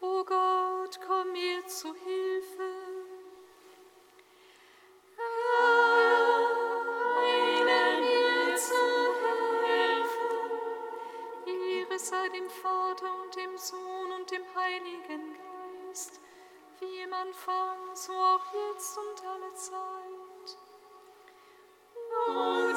O Gott, komm mir zu Hilfe. Heile mir zu Hilfe. Ihre sei dem Vater und dem Sohn und dem Heiligen Geist, wie im Anfang, so auch jetzt und alle Zeit. Amen.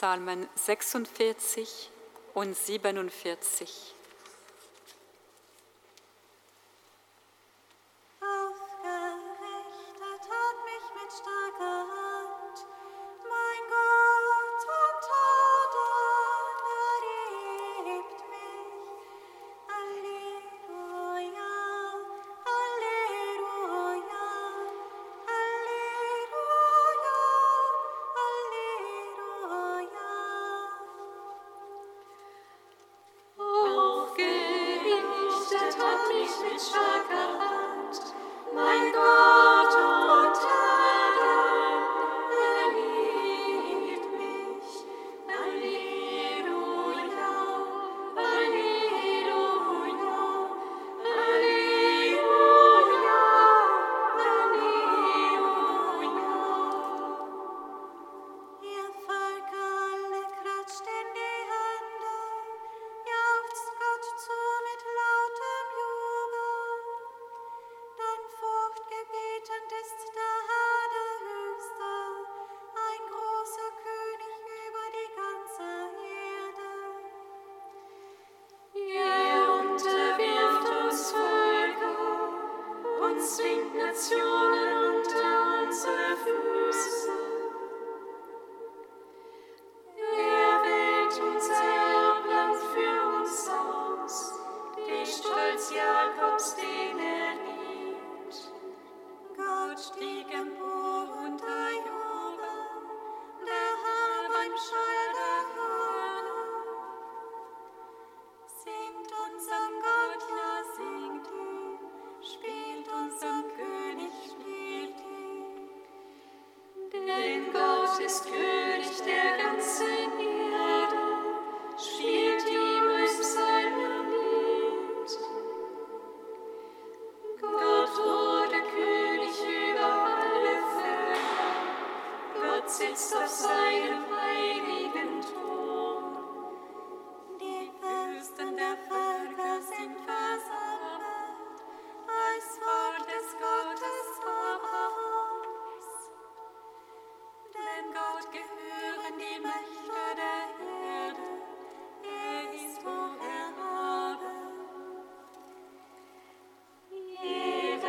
Psalmen 46 und 47.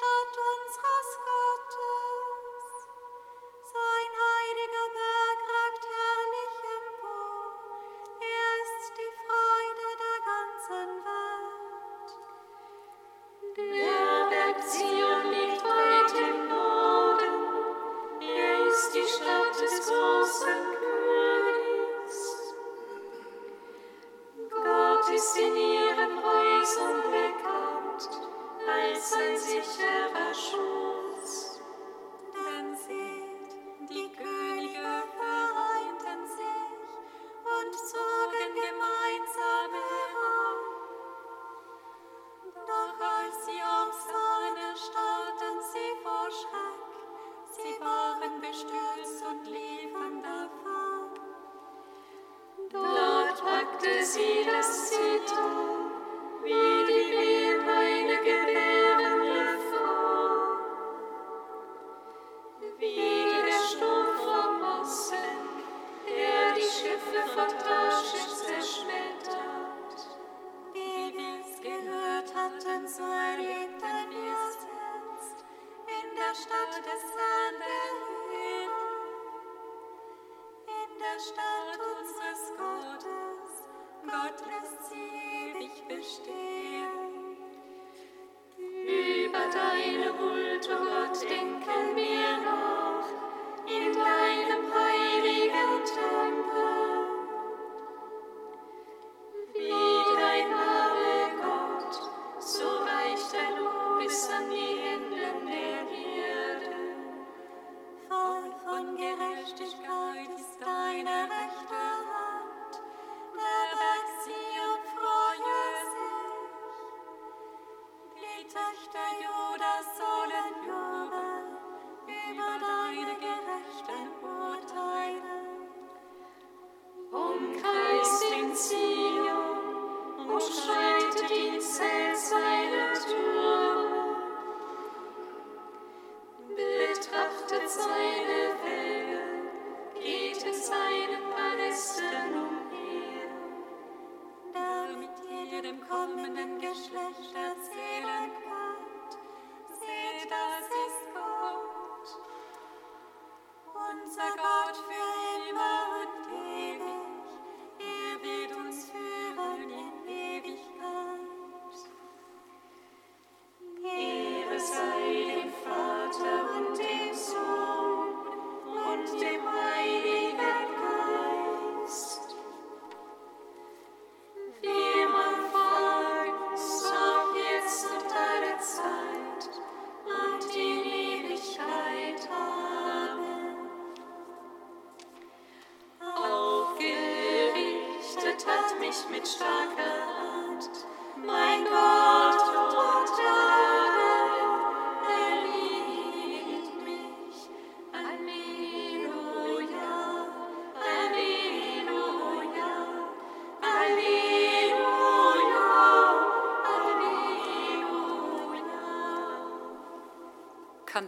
Stadt unseres Gottes.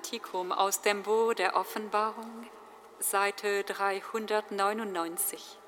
Kantikum aus dem Buch der Offenbarung, Seite 399.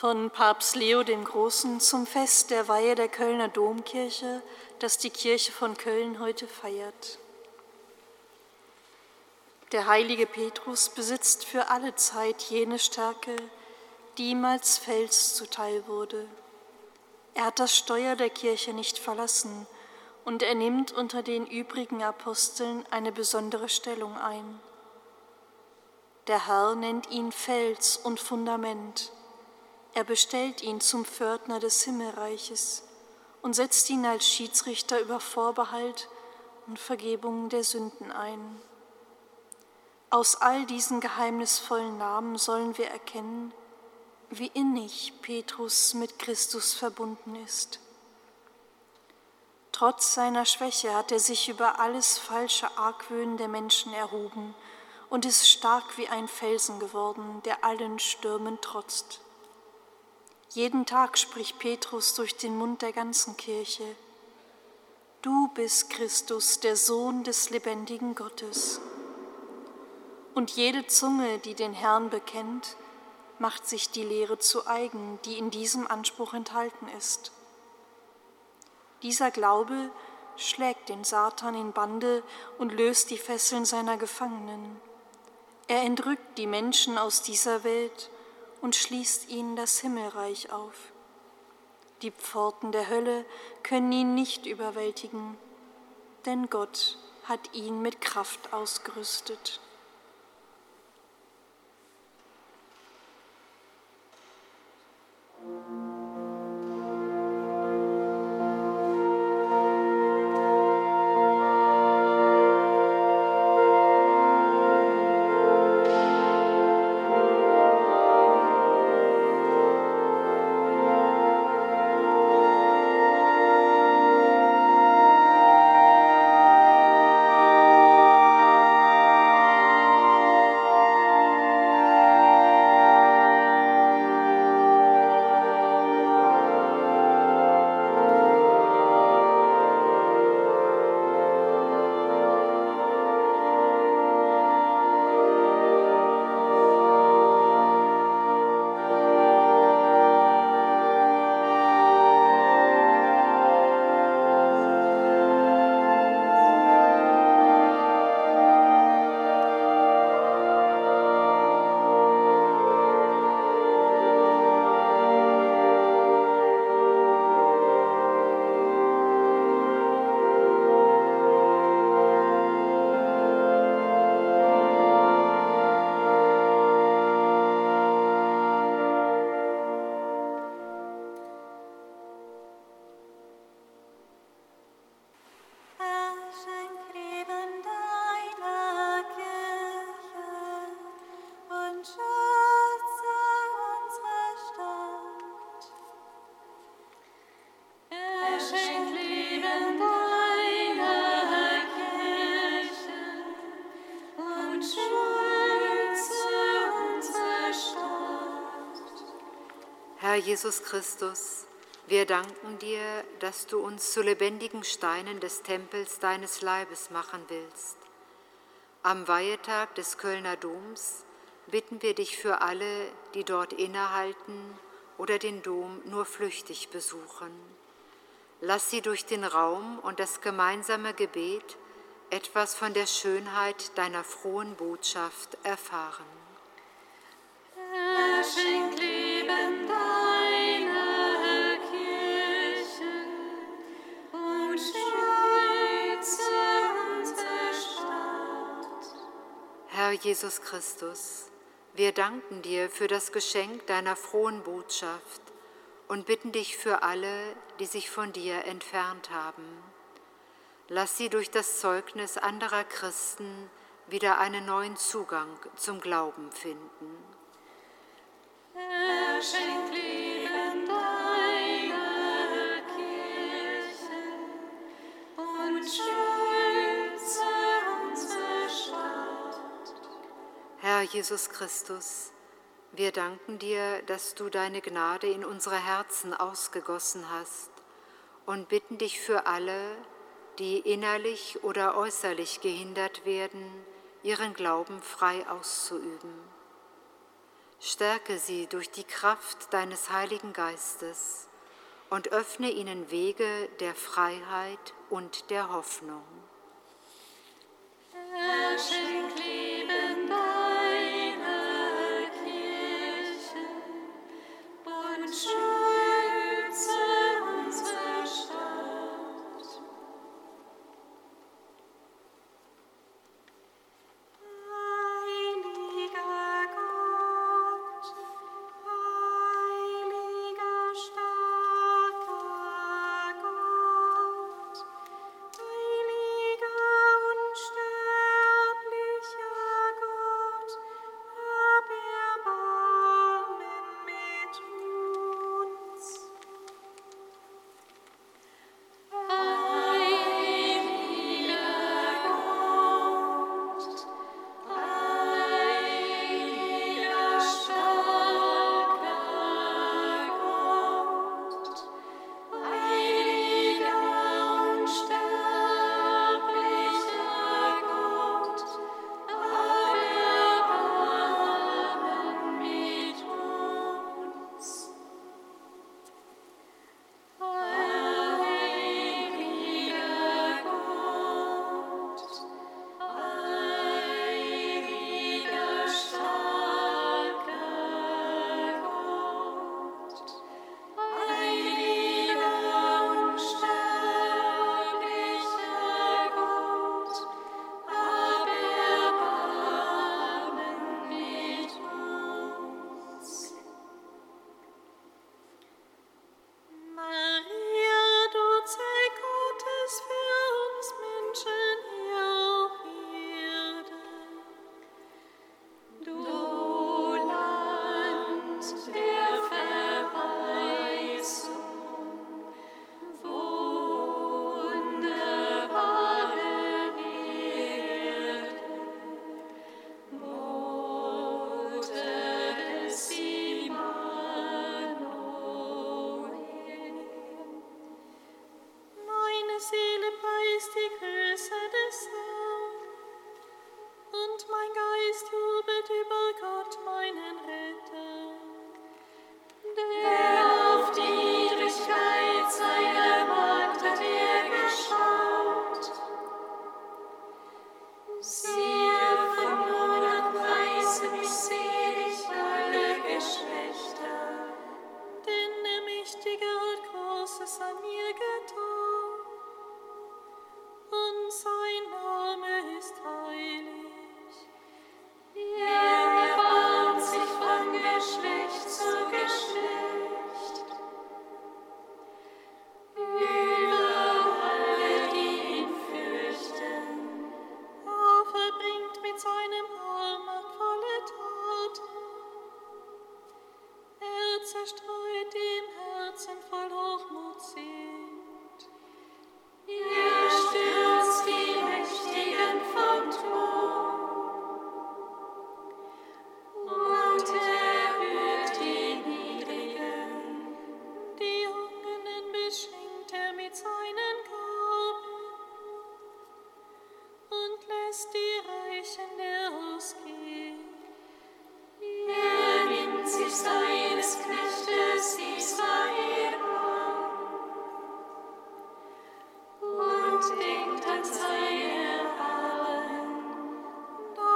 von Papst Leo dem Großen zum Fest der Weihe der Kölner Domkirche, das die Kirche von Köln heute feiert. Der heilige Petrus besitzt für alle Zeit jene Stärke, die ihm als Fels zuteil wurde. Er hat das Steuer der Kirche nicht verlassen und er nimmt unter den übrigen Aposteln eine besondere Stellung ein. Der Herr nennt ihn Fels und Fundament er bestellt ihn zum Pförtner des Himmelreiches und setzt ihn als Schiedsrichter über Vorbehalt und Vergebung der Sünden ein. Aus all diesen geheimnisvollen Namen sollen wir erkennen, wie innig Petrus mit Christus verbunden ist. Trotz seiner Schwäche hat er sich über alles falsche Argwöhnen der Menschen erhoben und ist stark wie ein Felsen geworden, der allen Stürmen trotzt. Jeden Tag spricht Petrus durch den Mund der ganzen Kirche, Du bist Christus, der Sohn des lebendigen Gottes. Und jede Zunge, die den Herrn bekennt, macht sich die Lehre zu eigen, die in diesem Anspruch enthalten ist. Dieser Glaube schlägt den Satan in Bande und löst die Fesseln seiner Gefangenen. Er entrückt die Menschen aus dieser Welt und schließt ihnen das Himmelreich auf. Die Pforten der Hölle können ihn nicht überwältigen, denn Gott hat ihn mit Kraft ausgerüstet. Herr Jesus Christus, wir danken dir, dass du uns zu lebendigen Steinen des Tempels deines Leibes machen willst. Am Weihetag des Kölner Doms bitten wir dich für alle, die dort innehalten oder den Dom nur flüchtig besuchen. Lass sie durch den Raum und das gemeinsame Gebet etwas von der Schönheit deiner frohen Botschaft erfahren. Herr, schenk Leben Herr Jesus Christus, wir danken dir für das Geschenk deiner frohen Botschaft und bitten dich für alle, die sich von dir entfernt haben. Lass sie durch das Zeugnis anderer Christen wieder einen neuen Zugang zum Glauben finden. Herr, schenk Leben deiner Kirche und Herr Jesus Christus, wir danken dir, dass du deine Gnade in unsere Herzen ausgegossen hast und bitten dich für alle, die innerlich oder äußerlich gehindert werden, ihren Glauben frei auszuüben. Stärke sie durch die Kraft deines Heiligen Geistes und öffne ihnen Wege der Freiheit und der Hoffnung. Herr,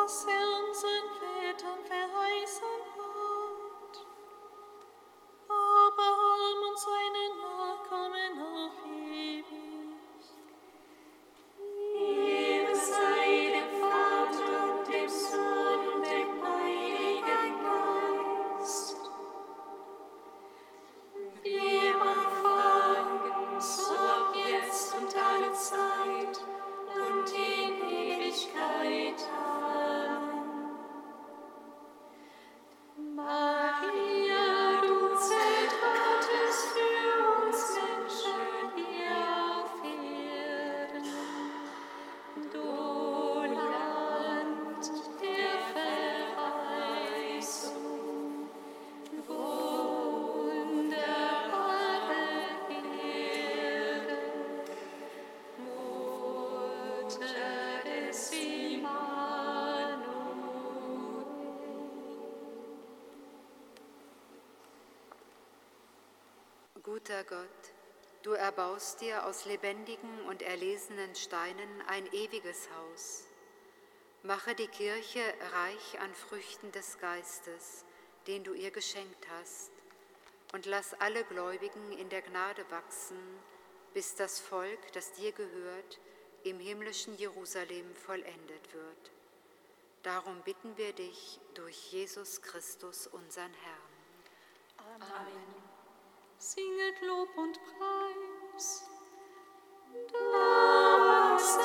das er Guter Gott, du erbaust dir aus lebendigen und erlesenen Steinen ein ewiges Haus. Mache die Kirche reich an Früchten des Geistes, den du ihr geschenkt hast, und lass alle Gläubigen in der Gnade wachsen, bis das Volk, das dir gehört, im himmlischen Jerusalem vollendet wird. Darum bitten wir dich durch Jesus Christus, unseren Herrn. Amen. Singet Lob und Preis. Das